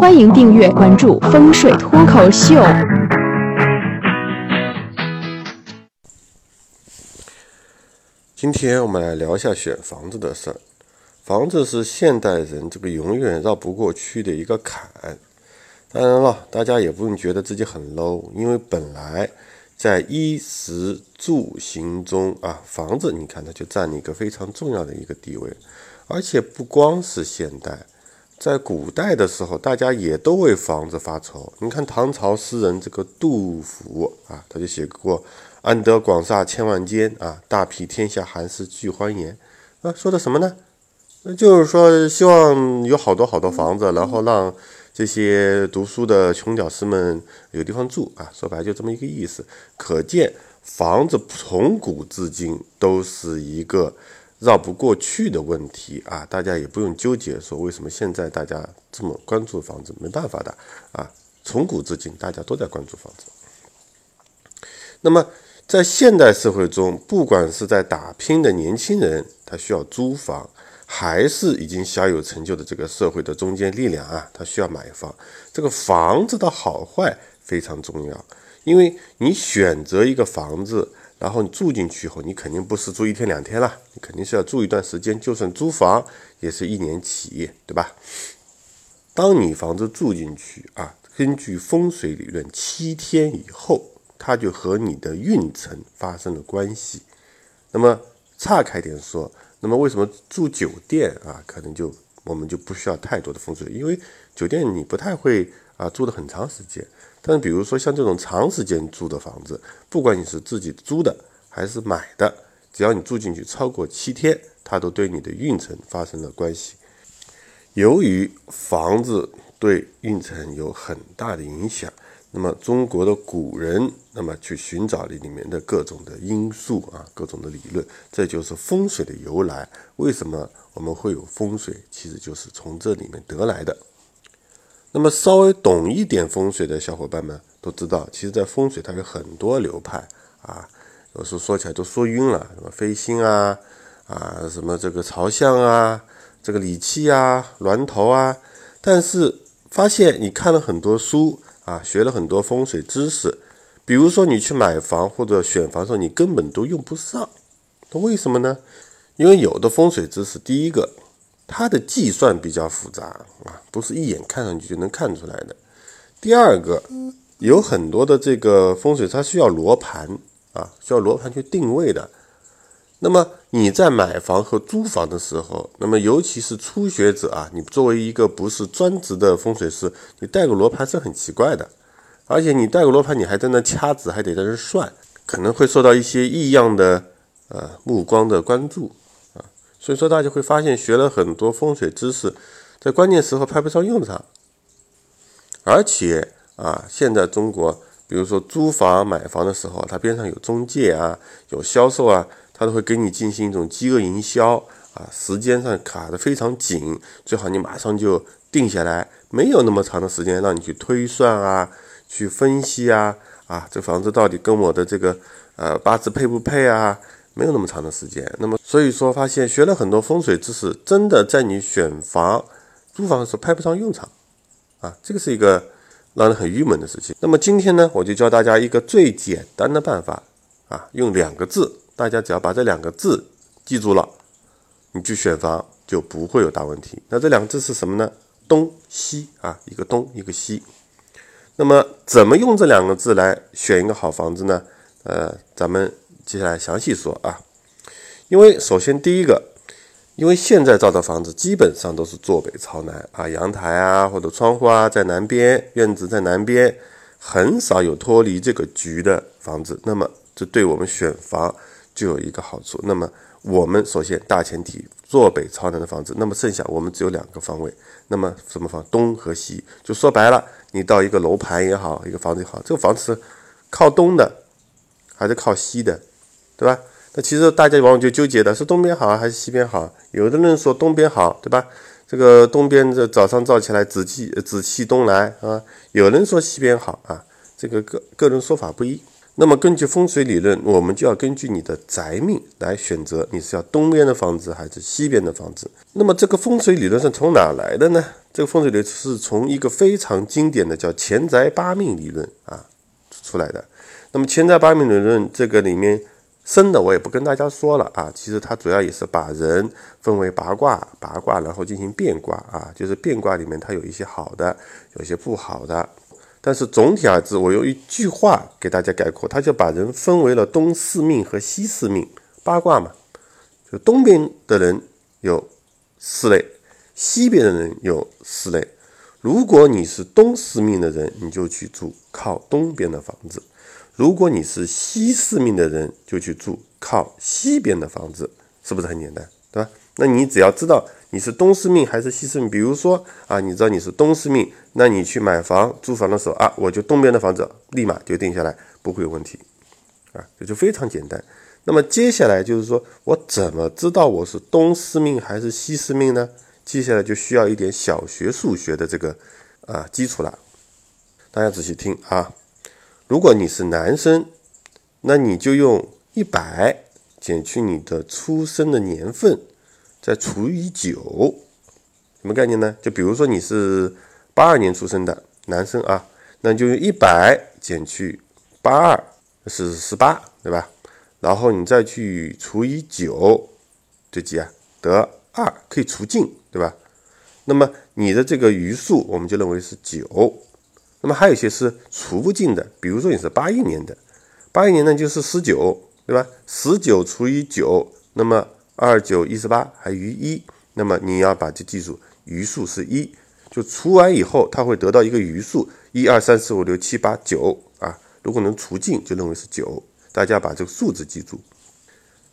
欢迎订阅关注风水脱口秀。今天我们来聊一下选房子的事儿。房子是现代人这个永远绕不过去的一个坎。当然了，大家也不用觉得自己很 low，因为本来在衣食住行中啊，房子你看它就占了一个非常重要的一个地位。而且不光是现代，在古代的时候，大家也都为房子发愁。你看唐朝诗人这个杜甫啊，他就写过。安得广厦千万间啊，大庇天下寒士俱欢颜啊，说的什么呢？那就是说希望有好多好多房子，然后让这些读书的穷屌丝们有地方住啊。说白了就这么一个意思。可见房子从古至今都是一个绕不过去的问题啊。大家也不用纠结说为什么现在大家这么关注房子，没办法的啊。从古至今大家都在关注房子。那么。在现代社会中，不管是在打拼的年轻人，他需要租房，还是已经小有成就的这个社会的中坚力量啊，他需要买房。这个房子的好坏非常重要，因为你选择一个房子，然后你住进去以后，你肯定不是住一天两天了，你肯定是要住一段时间。就算租房，也是一年起，对吧？当你房子住进去啊，根据风水理论，七天以后。它就和你的运程发生了关系。那么岔开点说，那么为什么住酒店啊，可能就我们就不需要太多的风水，因为酒店你不太会啊住的很长时间。但比如说像这种长时间住的房子，不管你是自己租的还是买的，只要你住进去超过七天，它都对你的运程发生了关系。由于房子对运程有很大的影响。那么中国的古人，那么去寻找里里面的各种的因素啊，各种的理论，这就是风水的由来。为什么我们会有风水？其实就是从这里面得来的。那么稍微懂一点风水的小伙伴们都知道，其实，在风水它有很多流派啊，有时候说起来都说晕了，什么飞星啊，啊，什么这个朝向啊，这个理气啊，峦头啊，但是发现你看了很多书。啊，学了很多风水知识，比如说你去买房或者选房的时候，你根本都用不上。那为什么呢？因为有的风水知识，第一个，它的计算比较复杂啊，不是一眼看上去就能看出来的。第二个，有很多的这个风水，它需要罗盘啊，需要罗盘去定位的。那么你在买房和租房的时候，那么尤其是初学者啊，你作为一个不是专职的风水师，你带个罗盘是很奇怪的，而且你带个罗盘，你还在那掐指，还得在那算，可能会受到一些异样的呃目光的关注。所以说大家会发现，学了很多风水知识，在关键时候派不上用场。而且啊，现在中国，比如说租房买房的时候，它边上有中介啊，有销售啊。他都会给你进行一种饥饿营销啊，时间上卡的非常紧，最好你马上就定下来，没有那么长的时间让你去推算啊，去分析啊，啊，这房子到底跟我的这个呃八字配不配啊？没有那么长的时间。那么所以说，发现学了很多风水知识，真的在你选房、租房的时候派不上用场啊，这个是一个让人很郁闷的事情。那么今天呢，我就教大家一个最简单的办法啊，用两个字。大家只要把这两个字记住了，你去选房就不会有大问题。那这两个字是什么呢？东西啊，一个东，一个西。那么怎么用这两个字来选一个好房子呢？呃，咱们接下来详细说啊。因为首先第一个，因为现在造的房子基本上都是坐北朝南啊，阳台啊或者窗户啊在南边，院子在南边，很少有脱离这个局的房子。那么这对我们选房。就有一个好处，那么我们首先大前提坐北朝南的房子，那么剩下我们只有两个方位，那么什么方？东和西。就说白了，你到一个楼盘也好，一个房子也好，这个房子是靠东的还是靠西的，对吧？那其实大家往往就纠结的是东边好还是西边好？有的人说东边好，对吧？这个东边这早上照起来紫气紫气东来啊，有人说西边好啊，这个个个人说法不一。那么根据风水理论，我们就要根据你的宅命来选择你是要东边的房子还是西边的房子。那么这个风水理论是从哪来的呢？这个风水理是从一个非常经典的叫钱宅八命理论啊出来的。那么钱宅八命理论这个里面深的我也不跟大家说了啊，其实它主要也是把人分为八卦，八卦然后进行变卦啊，就是变卦里面它有一些好的，有一些不好的。但是总体而言，我用一句话给大家概括，它就把人分为了东四命和西四命，八卦嘛，就东边的人有四类。西边的人有四类，如果你是东四命的人，你就去住靠东边的房子；如果你是西四命的人，就去住靠西边的房子，是不是很简单，对吧？那你只要知道你是东四命还是西四命，比如说啊，你知道你是东四命，那你去买房、租房的时候啊，我就东边的房子立马就定下来，不会有问题，啊，这就非常简单。那么接下来就是说我怎么知道我是东四命还是西四命呢？接下来就需要一点小学数学的这个啊基础了，大家仔细听啊。如果你是男生，那你就用一百减去你的出生的年份，再除以九，什么概念呢？就比如说你是八二年出生的男生啊，那就用一百减去八二是十八，对吧？然后你再去除以九，这几啊？得。二可以除尽，对吧？那么你的这个余数，我们就认为是九。那么还有一些是除不尽的，比如说你是八一年的，八一年呢就是十九，对吧？十九除以九，那么二九一十八还余一。那么你要把这记住，余数是一。就除完以后，它会得到一个余数，一二三四五六七八九啊。如果能除尽，就认为是九。大家把这个数字记住。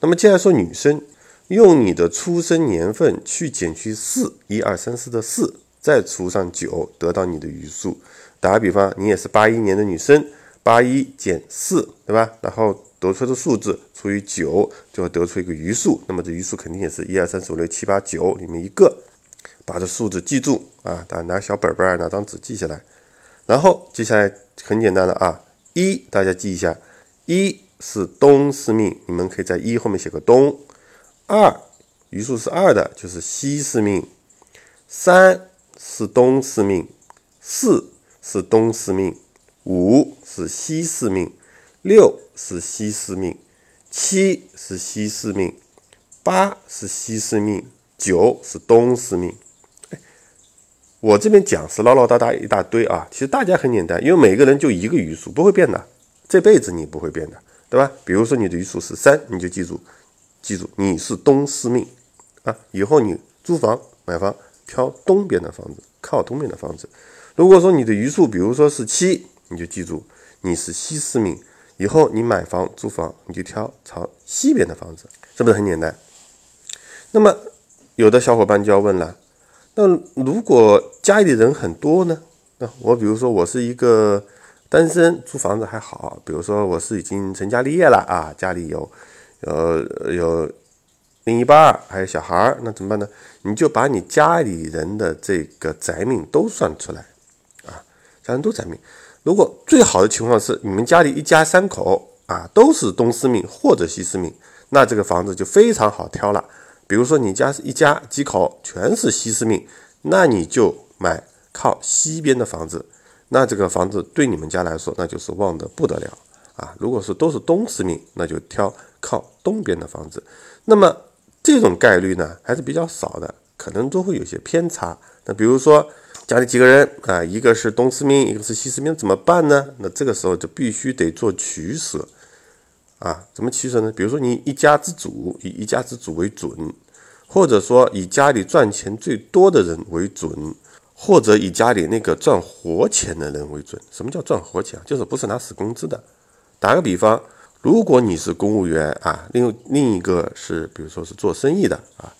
那么接下来说女生。用你的出生年份去减去四，一二三四的四，再除上九，得到你的余数。打个比方，你也是八一年的女生，八一减四，对吧？然后得出的数字除以九，就会得出一个余数。那么这余数肯定也是一二三四五六七八九里面一个，把这数字记住啊！大家拿小本本儿，拿张纸记下来。然后接下来很简单的啊，一大家记一下，一是东四命，你们可以在一后面写个东。二余数是二的，就是西四命；三是东四命；四是东四命；五是西四命；六是西四命；七是西四命；八是西四命；九是东四命。我这边讲是唠唠叨叨一大堆啊，其实大家很简单，因为每个人就一个余数，不会变的，这辈子你不会变的，对吧？比如说你的余数是三，你就记住。记住，你是东四命啊！以后你租房、买房，挑东边的房子，靠东边的房子。如果说你的余数，比如说是七，你就记住你是西四命。以后你买房、租房，你就挑朝西边的房子，是不是很简单？那么有的小伙伴就要问了：那如果家里人很多呢？那我比如说我是一个单身，租房子还好；比如说我是已经成家立业了啊，家里有。呃，有另一半，还有小孩，那怎么办呢？你就把你家里人的这个宅命都算出来，家人都宅命。如果最好的情况是你们家里一家三口啊都是东四命或者西四命，那这个房子就非常好挑了。比如说你家是一家几口全是西四命，那你就买靠西边的房子，那这个房子对你们家来说那就是旺的不得了。啊，如果是都是东四命，那就挑靠东边的房子。那么这种概率呢，还是比较少的，可能都会有些偏差。那比如说家里几个人啊，一个是东四命，一个是西四命，怎么办呢？那这个时候就必须得做取舍啊。怎么取舍呢？比如说你一家之主，以一家之主为准，或者说以家里赚钱最多的人为准，或者以家里那个赚活钱的人为准。什么叫赚活钱？就是不是拿死工资的。打个比方，如果你是公务员啊，另另一个是，比如说是做生意的啊，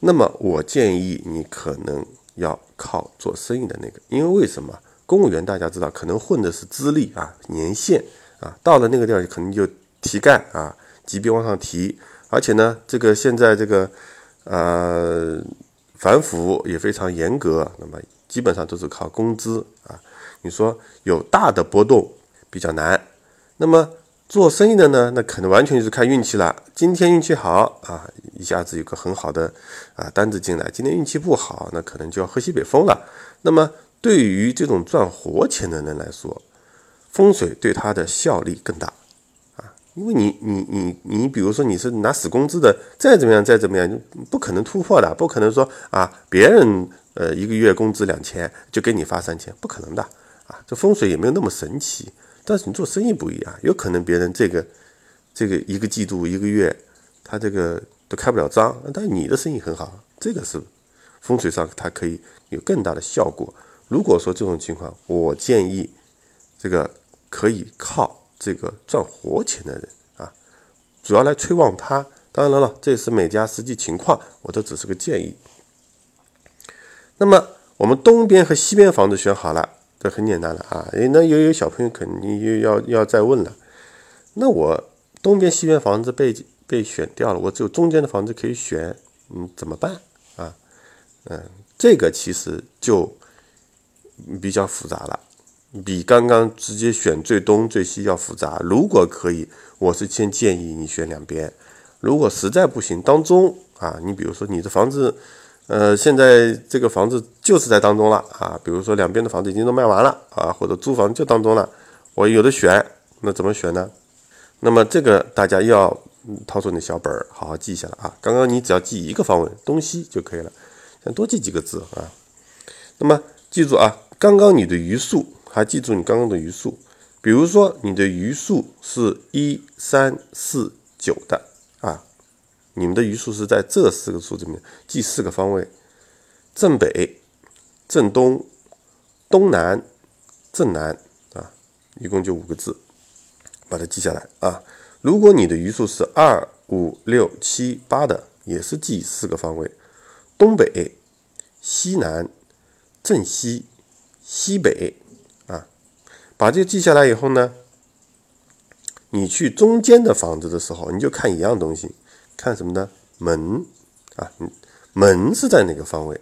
那么我建议你可能要靠做生意的那个，因为为什么？公务员大家知道，可能混的是资历啊、年限啊，到了那个地方可能就提干啊，级别往上提，而且呢，这个现在这个呃反腐也非常严格，那么基本上都是靠工资啊，你说有大的波动比较难。那么做生意的呢，那可能完全就是看运气了。今天运气好啊，一下子有个很好的啊单子进来；今天运气不好，那可能就要喝西北风了。那么对于这种赚活钱的人来说，风水对他的效力更大啊，因为你你你你，比如说你是拿死工资的，再怎么样再怎么样，不可能突破的，不可能说啊别人呃一个月工资两千就给你发三千，不可能的啊，这风水也没有那么神奇。但是你做生意不一样，有可能别人这个这个一个季度一个月，他这个都开不了张，但你的生意很好，这个是风水上它可以有更大的效果。如果说这种情况，我建议这个可以靠这个赚活钱的人啊，主要来催旺他。当然了，这是每家实际情况，我这只是个建议。那么我们东边和西边房子选好了。这很简单了啊！那又有小朋友肯定又要要再问了。那我东边、西边房子被被选掉了，我只有中间的房子可以选，嗯，怎么办啊？嗯，这个其实就比较复杂了，比刚刚直接选最东最西要复杂。如果可以，我是先建议你选两边；如果实在不行，当中啊，你比如说你的房子。呃，现在这个房子就是在当中了啊，比如说两边的房子已经都卖完了啊，或者租房就当中了，我有的选，那怎么选呢？那么这个大家要掏出你的小本儿，好好记一下了啊。刚刚你只要记一个方位东西就可以了，先多记几个字啊。那么记住啊，刚刚你的余数还记住你刚刚的余数，比如说你的余数是一三四九的。你们的余数是在这四个数字里面记四个方位：正北、正东、东南、正南啊，一共就五个字，把它记下来啊。如果你的余数是二、五、六、七、八的，也是记四个方位：东北、西南、正西、西北啊。把这个记下来以后呢，你去中间的房子的时候，你就看一样东西。看什么呢？门啊，门是在哪个方位？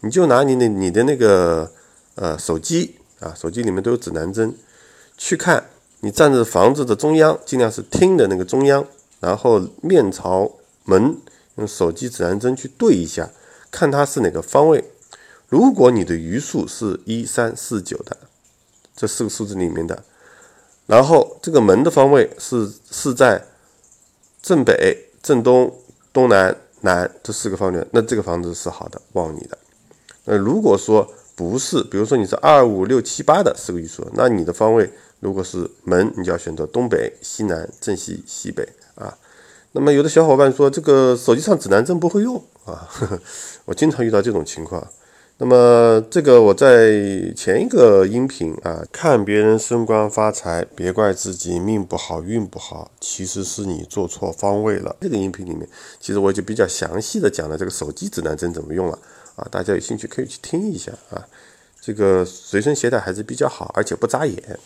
你就拿你的你的那个呃手机啊，手机里面都有指南针，去看你站在房子的中央，尽量是厅的那个中央，然后面朝门，用手机指南针去对一下，看它是哪个方位。如果你的余数是一三四九的这四个数字里面的，然后这个门的方位是是在正北。正东、东南、南这四个方位，那这个房子是好的，旺你的。那如果说不是，比如说你是二五六七八的四个余数，那你的方位如果是门，你就要选择东北、西南、正西、西北啊。那么有的小伙伴说，这个手机上指南针不会用啊呵呵，我经常遇到这种情况。那么这个我在前一个音频啊，看别人升官发财，别怪自己命不好运不好，其实是你做错方位了。这个音频里面，其实我就比较详细的讲了这个手机指南针怎么用了啊，大家有兴趣可以去听一下啊。这个随身携带还是比较好，而且不扎眼。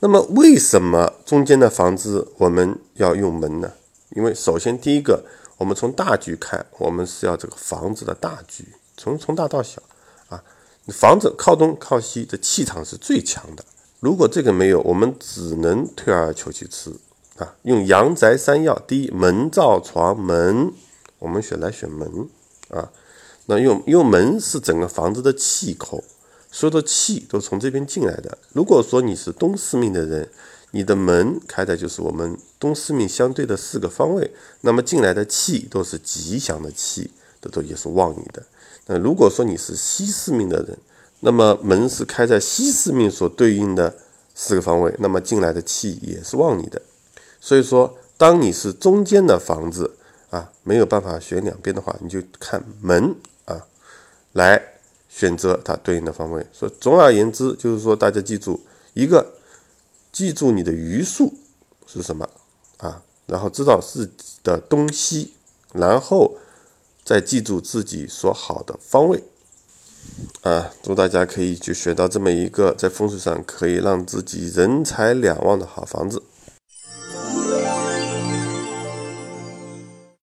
那么为什么中间的房子我们要用门呢？因为首先第一个，我们从大局看，我们是要这个房子的大局。从从大到小，啊，房子靠东靠西的气场是最强的。如果这个没有，我们只能退而求其次啊。用阳宅三要，第一门灶床门，我们选来选门啊。那用用门是整个房子的气口，所有的气都从这边进来的。如果说你是东四命的人，你的门开的就是我们东四命相对的四个方位，那么进来的气都是吉祥的气，这都也是旺你的。那如果说你是西四命的人，那么门是开在西四命所对应的四个方位，那么进来的气也是旺你的。所以说，当你是中间的房子啊，没有办法选两边的话，你就看门啊，来选择它对应的方位。所以总而言之，就是说大家记住一个，记住你的余数是什么啊，然后知道自己的东西，然后。再记住自己所好的方位，啊，祝大家可以就学到这么一个在风水上可以让自己人财两旺的好房子。